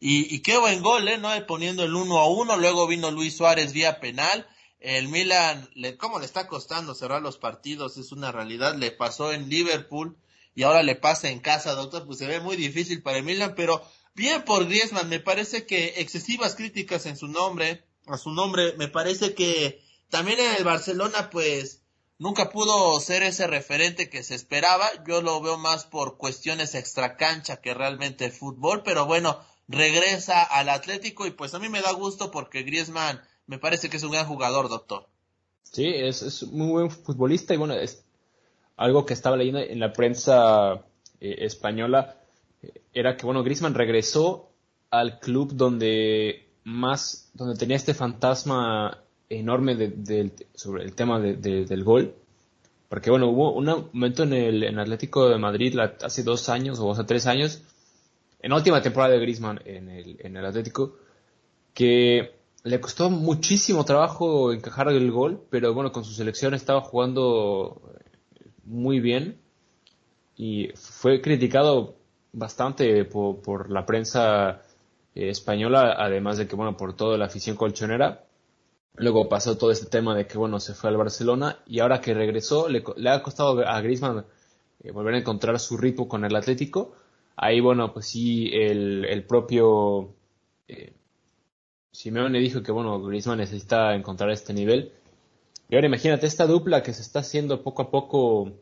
Y, y qué buen gol, ¿eh? ¿no? Poniendo el 1 a 1, luego vino Luis Suárez vía penal. El Milan, le, ¿cómo le está costando cerrar los partidos? Es una realidad. Le pasó en Liverpool y ahora le pasa en casa, doctor. Pues se ve muy difícil para el Milan, pero bien por Griezmann. Me parece que excesivas críticas en su nombre, a su nombre. Me parece que también en el Barcelona, pues, nunca pudo ser ese referente que se esperaba. Yo lo veo más por cuestiones extracancha que realmente fútbol, pero bueno, regresa al Atlético y pues a mí me da gusto porque Griezmann me parece que es un gran jugador, doctor. Sí, es, es muy buen futbolista y bueno, es algo que estaba leyendo en la prensa eh, española eh, era que bueno, Griezmann regresó al club donde más, donde tenía este fantasma enorme sobre el tema del gol. Porque bueno, hubo un momento en el Atlético de Madrid hace dos años o hace tres años, en la última temporada de Griezmann en el, en el Atlético, que le costó muchísimo trabajo encajar el gol, pero bueno, con su selección estaba jugando muy bien y fue criticado bastante por, por la prensa eh, española, además de que, bueno, por toda la afición colchonera. Luego pasó todo este tema de que, bueno, se fue al Barcelona y ahora que regresó le, ha costado a Griezmann eh, volver a encontrar su ritmo con el Atlético. Ahí, bueno, pues sí, el, el propio eh, Simeone dijo que, bueno, Griezmann necesita encontrar este nivel. Y ahora imagínate, esta dupla que se está haciendo poco a poco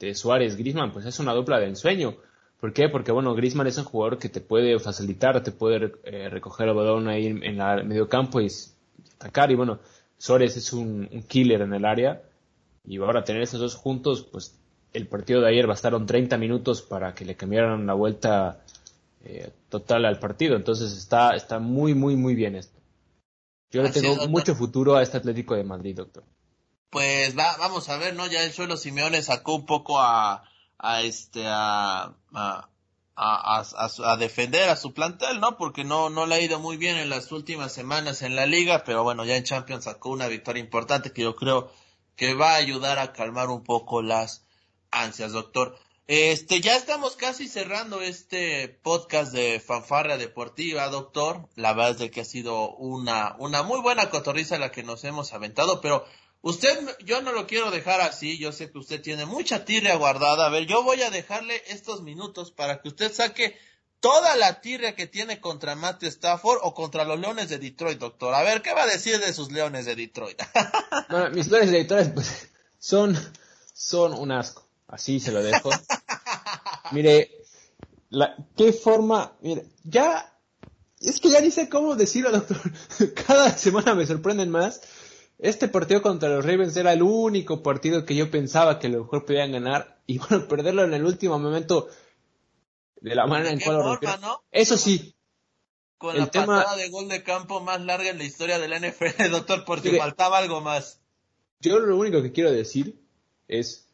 de Suárez-Griezmann, pues es una dupla de ensueño. ¿Por qué? Porque, bueno, Griezmann es un jugador que te puede facilitar, te puede eh, recoger el balón ahí en, en el medio campo y atacar. Y bueno, Suárez es un, killer en el área. Y ahora tener esos dos juntos, pues el partido de ayer bastaron 30 minutos para que le cambiaran la vuelta eh, total al partido. Entonces está, está muy, muy, muy bien esto. Yo le tengo mucho futuro a este Atlético de Madrid, doctor. Pues va, vamos a ver, ¿no? Ya el suelo Simeone sacó un poco a, a este, a, a, a, defender a su plantel, ¿no? Porque no, no le ha ido muy bien en las últimas semanas en la liga, pero bueno, ya en Champions sacó una victoria importante que yo creo que va a ayudar a calmar un poco las ansias, doctor. Este, ya estamos casi cerrando este podcast de fanfarra deportiva, doctor. La verdad es que ha sido una, una muy buena cotorriza la que nos hemos aventado, pero Usted, yo no lo quiero dejar así, yo sé que usted tiene mucha tirria guardada. A ver, yo voy a dejarle estos minutos para que usted saque toda la tirria que tiene contra Matthew Stafford o contra los Leones de Detroit, doctor. A ver, ¿qué va a decir de sus Leones de Detroit? *laughs* mis Leones de Detroit, pues, son, son un asco. Así se lo dejo. mire, la, qué forma, mire, ya, es que ya ni sé cómo decirlo, doctor. *laughs* Cada semana me sorprenden más este partido contra los Ravens era el único partido que yo pensaba que lo mejor podían ganar y *laughs* bueno, perderlo en el último momento de la manera en cual lo rompieron. Eso sí. Con la patada de gol de campo más larga en la historia de la NFL, *laughs* doctor, porque faltaba algo más. Yo lo único que quiero decir es,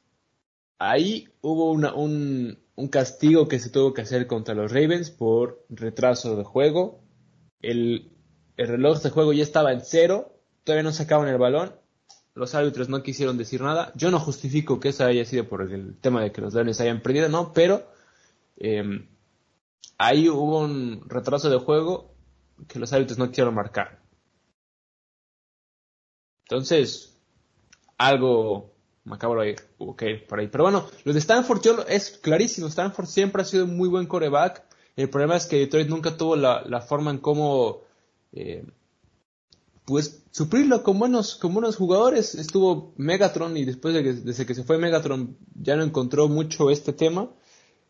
ahí hubo una, un, un castigo que se tuvo que hacer contra los Ravens por retraso de juego. El, el reloj de juego ya estaba en cero todavía no sacaban el balón, los árbitros no quisieron decir nada. Yo no justifico que eso haya sido por el tema de que los Leones hayan perdido, no, pero em, ahí hubo un retraso de juego que los árbitros no quisieron marcar. Entonces, algo macabro ahí, ok, por ahí. Pero bueno, los de Stanford yo, es clarísimo, Stanford siempre ha sido un muy buen coreback. El problema es que Detroit nunca tuvo la, forma en cómo eh, pues suplirlo con buenos, con buenos jugadores. Estuvo Megatron y después de que, desde que se fue Megatron ya no encontró mucho este tema.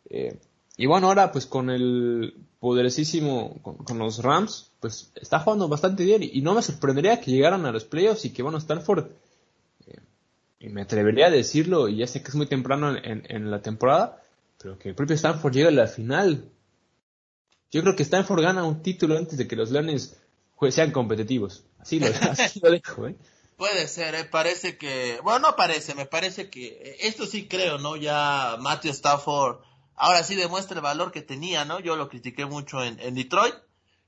Eh, y bueno, ahora pues con el poderosísimo, con, los Rams, pues está jugando bastante bien y, no me sorprendería que llegaran a los playoffs y que bueno, Stanford, eh, y me atrevería a decirlo, y ya sé que es muy temprano en, en, la temporada, pero que el propio Stanford llegue a la final yo creo que Stanford gana un título antes de que los Leones sean competitivos. Así lo, así lo dejo, ¿eh? *laughs* Puede ser, ¿eh? parece que, bueno, no parece, me parece que, eh, esto sí creo, ¿no? Ya Matthew Stafford, ahora sí demuestra el valor que tenía, ¿no? Yo lo critiqué mucho en, en Detroit,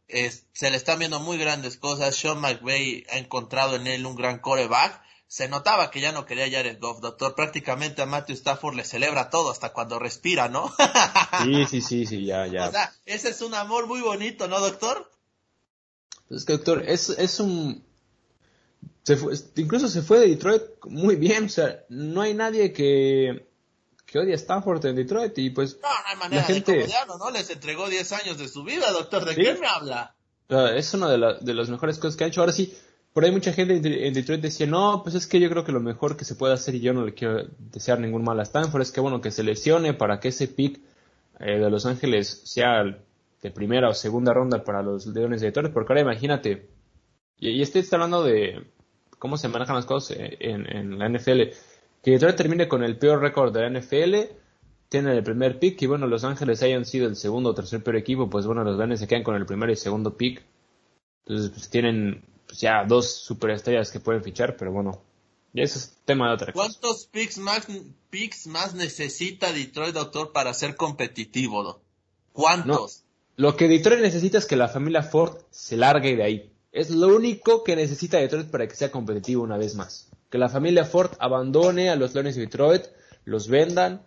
se le están viendo muy grandes cosas, Sean McVay ha encontrado en él un gran coreback, se notaba que ya no quería Jared Goff, doctor, prácticamente a Matthew Stafford le celebra todo, hasta cuando respira, ¿no? *laughs* sí, sí, sí, sí, ya, ya. O sea, ese es un amor muy bonito, ¿no, doctor? Es que, doctor, es, es un, incluso se fue de Detroit muy bien, o sea, no hay nadie que, que odie a Stanford en Detroit y pues... No, no hay manera la gente... de ¿no? Les entregó 10 años de su vida, doctor, ¿de qué me habla? es una de, de las mejores cosas que ha hecho. Ahora sí, por ahí mucha gente en Detroit decía, no, pues es que yo creo que lo mejor que se puede hacer, y yo no le quiero desear ningún mal a Stanford, es que bueno, que se lesione para que ese pick eh, de Los Ángeles sea de primera o segunda ronda para los Leones de Detroit, porque ahora imagínate, y, y este está hablando de, cómo se manejan las cosas en, la NFL. Que Detroit termine con el peor récord de la NFL, tiene el primer pick y bueno, Los Ángeles hayan sido el segundo o tercer peor equipo, pues bueno, los Leones se quedan con el primer y segundo pick. Entonces pues, tienen pues, ya dos superestrellas que pueden fichar, pero bueno, ya eso es tema de otra cosa. ¿Cuántos picks más, picks más necesita Detroit, doctor, para ser competitivo? ¿Cuántos? Lo que Detroit necesita es que la familia Ford se largue de ahí. Es lo único que necesita Detroit para que sea competitivo una vez más. Que la familia Ford abandone a los Leones de Detroit, los vendan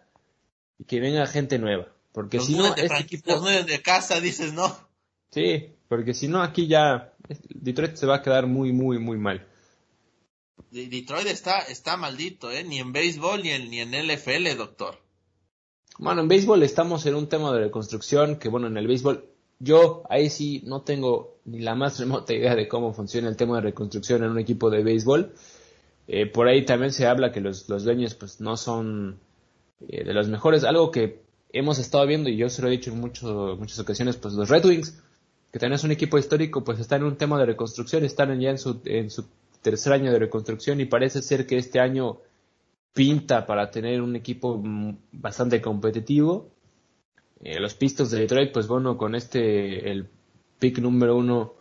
y que venga gente nueva. Porque si no, este equipo... Los de casa, dices, ¿no? Sí, porque si no, aquí ya Detroit se va a quedar muy, muy, muy mal. Detroit está, está maldito, ¿eh? Ni en béisbol ni en, ni en LFL, doctor. Bueno, en béisbol estamos en un tema de reconstrucción que, bueno, en el béisbol yo ahí sí no tengo ni la más *laughs* remota idea de cómo funciona el tema de reconstrucción en un equipo de béisbol. Eh, por ahí también se habla que los, los dueños pues no son eh, de los mejores. Algo que hemos estado viendo y yo se lo he dicho en mucho, muchas ocasiones, pues los Red Wings, que también es un equipo histórico, pues están en un tema de reconstrucción, están ya en su, en su tercer año de reconstrucción y parece ser que este año pinta para tener un equipo mm, bastante competitivo. Eh, los Pistons de Detroit, pues bueno, con este, el pick número uno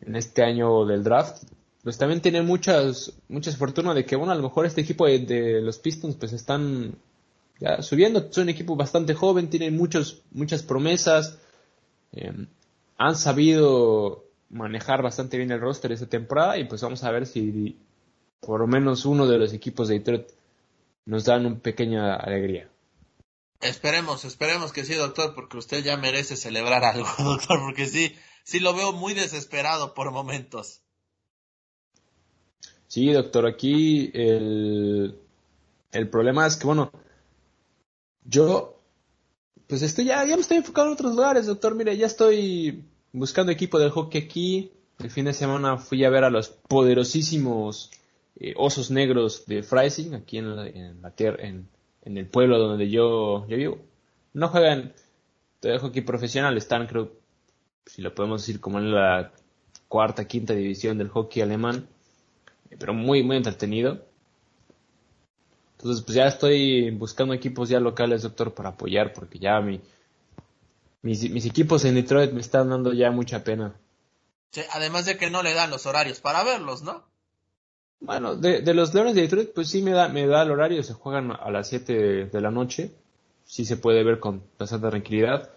en este año del draft, pues también tienen muchas, muchas fortuna de que, bueno, a lo mejor este equipo de, los Pistons, pues están ya subiendo, son un equipo bastante joven, tienen muchos, muchas promesas, eh, han sabido manejar bastante bien el roster esta temporada y pues vamos a ver si por lo menos uno de los equipos de Detroit nos dan una pequeña alegría. Esperemos, esperemos que sí, doctor, porque usted ya merece celebrar algo, *laughs* doctor, porque sí, sí lo veo muy desesperado por momentos. Sí, doctor, aquí el, el problema es que, bueno, yo, pues estoy ya, ya me estoy enfocando en otros lugares, doctor, mire, ya estoy buscando equipo del hockey aquí. El fin de semana fui a ver a los poderosísimos eh, osos negros de Freising, aquí en la, en la tierra, en, en el pueblo donde yo, yo vivo. No juegan de hockey profesional, están creo, si lo podemos decir, como en la cuarta, quinta división del hockey alemán, pero muy, muy entretenido. Entonces, pues ya estoy buscando equipos ya locales, doctor, para apoyar, porque ya mi, mis, mis equipos en Detroit me están dando ya mucha pena. además de que no le dan los horarios para verlos, ¿no? Bueno, de, de, los Leones de Detroit, pues sí me da, me da el horario, se juegan a las 7 de, la noche, sí se puede ver con bastante tranquilidad.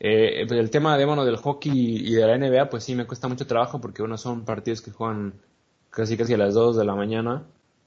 Eh, el tema de, bueno, del hockey y de la NBA, pues sí me cuesta mucho trabajo porque, bueno, son partidos que juegan casi casi a las 2 de la mañana,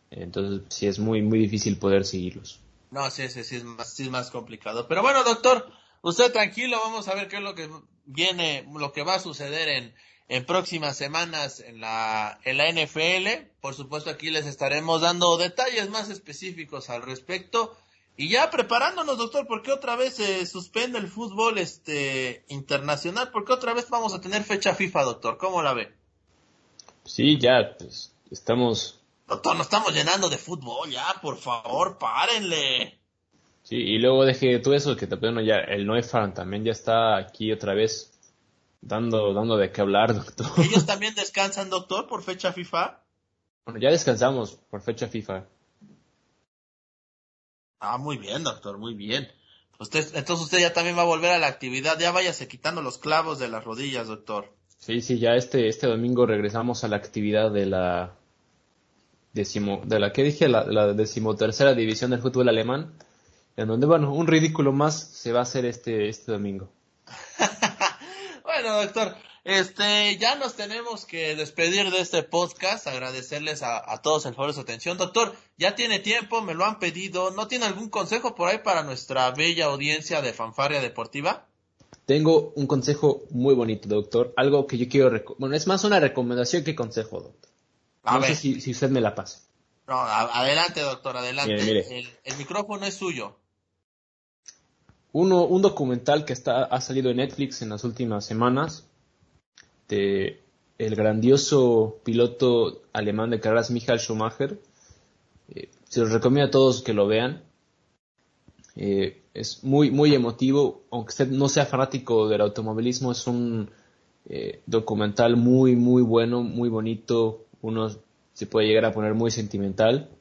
entonces sí es muy, muy difícil poder seguirlos. No, sí, sí, sí es más, sí es más complicado. Pero bueno, doctor, usted tranquilo, vamos a ver qué es lo que viene, lo que va a suceder en, en próximas semanas en la, en la NFL. Por supuesto, aquí les estaremos dando detalles más específicos al respecto. Y ya preparándonos, doctor, porque otra vez se suspende el fútbol este internacional, porque otra vez vamos a tener fecha FIFA, doctor. ¿Cómo la ve? Sí, ya, pues estamos. Doctor, nos estamos llenando de fútbol, ya, por favor, párenle. Sí, y luego deje todo eso que te ya, el Noefan también ya está aquí otra vez dando, dando de qué hablar, doctor. *laughs* ¿Ellos *laughs* también descansan, doctor, por fecha FIFA? Bueno, ya descansamos por fecha FIFA. Ah, muy bien, doctor, muy bien. Usted, entonces usted ya también va a volver a la actividad, ya váyase quitando los clavos de las rodillas, doctor. Sí, sí, ya este, este domingo regresamos a la actividad de la decimo, de la que dije, la, la decimotercera división del fútbol alemán, en donde, bueno, un ridículo más se va a hacer este, este domingo. *laughs* bueno, doctor, este, ya nos tenemos que despedir de este podcast, agradecerles a, a, todos el favor de su atención. Doctor, ya tiene tiempo, me lo han pedido, ¿no tiene algún consejo por ahí para nuestra bella audiencia de fanfarria deportiva? Tengo un consejo muy bonito, doctor, algo que yo quiero, bueno, es más una recomendación que consejo, doctor. A no ver. sé si, si, usted me la pasa. No, adelante, doctor, adelante. Mire, mire. El, el, micrófono es suyo. Uno, un documental que está, ha salido en Netflix en las últimas semanas de el grandioso piloto alemán de carreras Michael Schumacher. Eh, se los recomiendo a todos que lo vean. Eh, es muy, muy emotivo, aunque usted no sea fanático del automovilismo, es un eh, documental muy, muy bueno, muy bonito, uno se puede llegar a poner muy sentimental,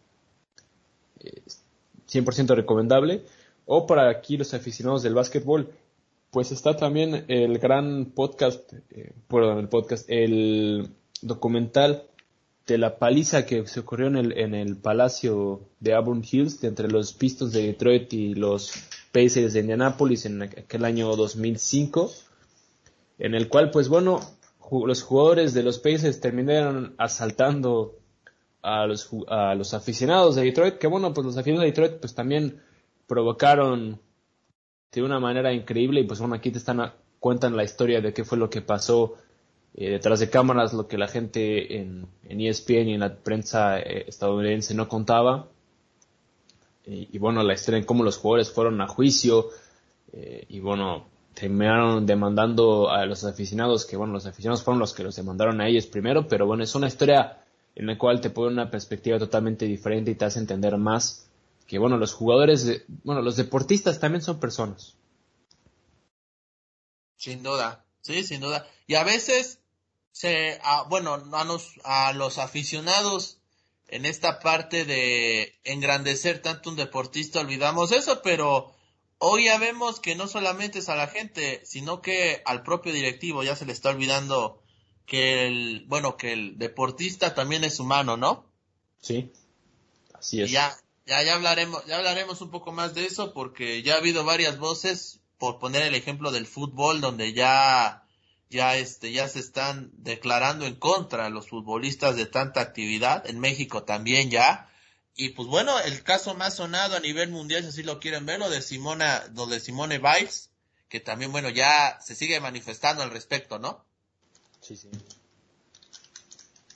100% recomendable, o para aquí los aficionados del básquetbol, pues está también el gran podcast, eh, perdón, el podcast, el documental de la paliza que se ocurrió en el, en el palacio de Auburn Hills entre los Pistons de Detroit y los Pacers de Indianapolis en aquel año 2005, en el cual, pues bueno, los jugadores de los Pacers terminaron asaltando a los, a los aficionados de Detroit, que bueno, pues los aficionados de Detroit pues también provocaron de una manera increíble y pues bueno, aquí te están cuentan la historia de qué fue lo que pasó eh, detrás de cámaras, lo que la gente en, en ESPN y en la prensa eh, estadounidense no contaba. Y, y, bueno, la historia en cómo los jugadores fueron a juicio eh, y bueno, terminaron demandando a los aficionados, que bueno, los aficionados fueron los que los demandaron a ellos primero, pero bueno, es una historia en la cual te pone una perspectiva totalmente diferente y te hace entender más que bueno, los jugadores, bueno, los deportistas también son personas. Sin duda, sí, sin duda. Y a veces, se, a, bueno, a los, a los aficionados en esta parte de engrandecer tanto un deportista olvidamos eso, pero hoy ya vemos que no solamente es a la gente, sino que al propio directivo ya se le está olvidando que el, bueno, que el deportista también es humano, ¿no? Sí, así es. Y ya, ya, ya hablaremos, ya hablaremos un poco más de eso porque ya ha habido varias voces, por poner el ejemplo del fútbol, donde ya, ya este, ya se están declarando en contra los futbolistas de tanta actividad, en México también ya, y pues bueno, el caso más sonado a nivel mundial, si así lo quieren ver, lo de Simona, lo de Simone Biles, que también bueno, ya se sigue manifestando al respecto, ¿no? Sí, sí.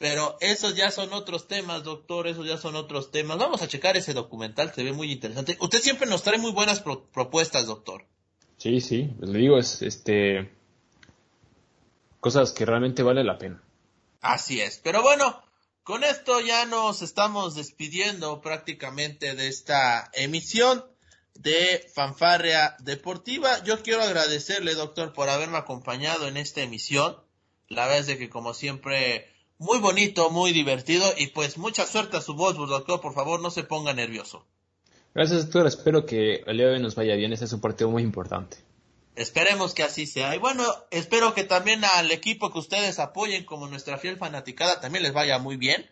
Pero esos ya son otros temas, doctor, esos ya son otros temas. Vamos a checar ese documental, se ve muy interesante. Usted siempre nos trae muy buenas pro propuestas, doctor. Sí, sí, le digo, es este cosas que realmente vale la pena. Así es. Pero bueno, con esto ya nos estamos despidiendo prácticamente de esta emisión de Fanfarria Deportiva. Yo quiero agradecerle, doctor, por haberme acompañado en esta emisión. La verdad es de que como siempre muy bonito, muy divertido y pues mucha suerte a su voz, doctor. Por favor, no se ponga nervioso. Gracias, doctor. Espero que el día de hoy nos vaya bien. Este es un partido muy importante. Esperemos que así sea. Y bueno, espero que también al equipo que ustedes apoyen como nuestra fiel fanaticada también les vaya muy bien.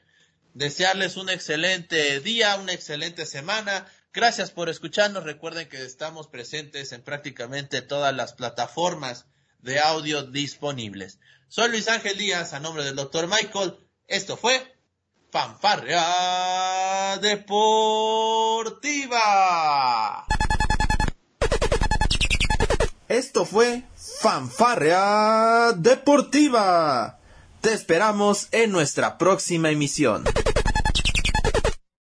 Desearles un excelente día, una excelente semana. Gracias por escucharnos. Recuerden que estamos presentes en prácticamente todas las plataformas de audio disponibles. Soy Luis Ángel Díaz, a nombre del doctor Michael. Esto fue Fanfarrea Deportiva. Esto fue Fanfarrea Deportiva. Te esperamos en nuestra próxima emisión.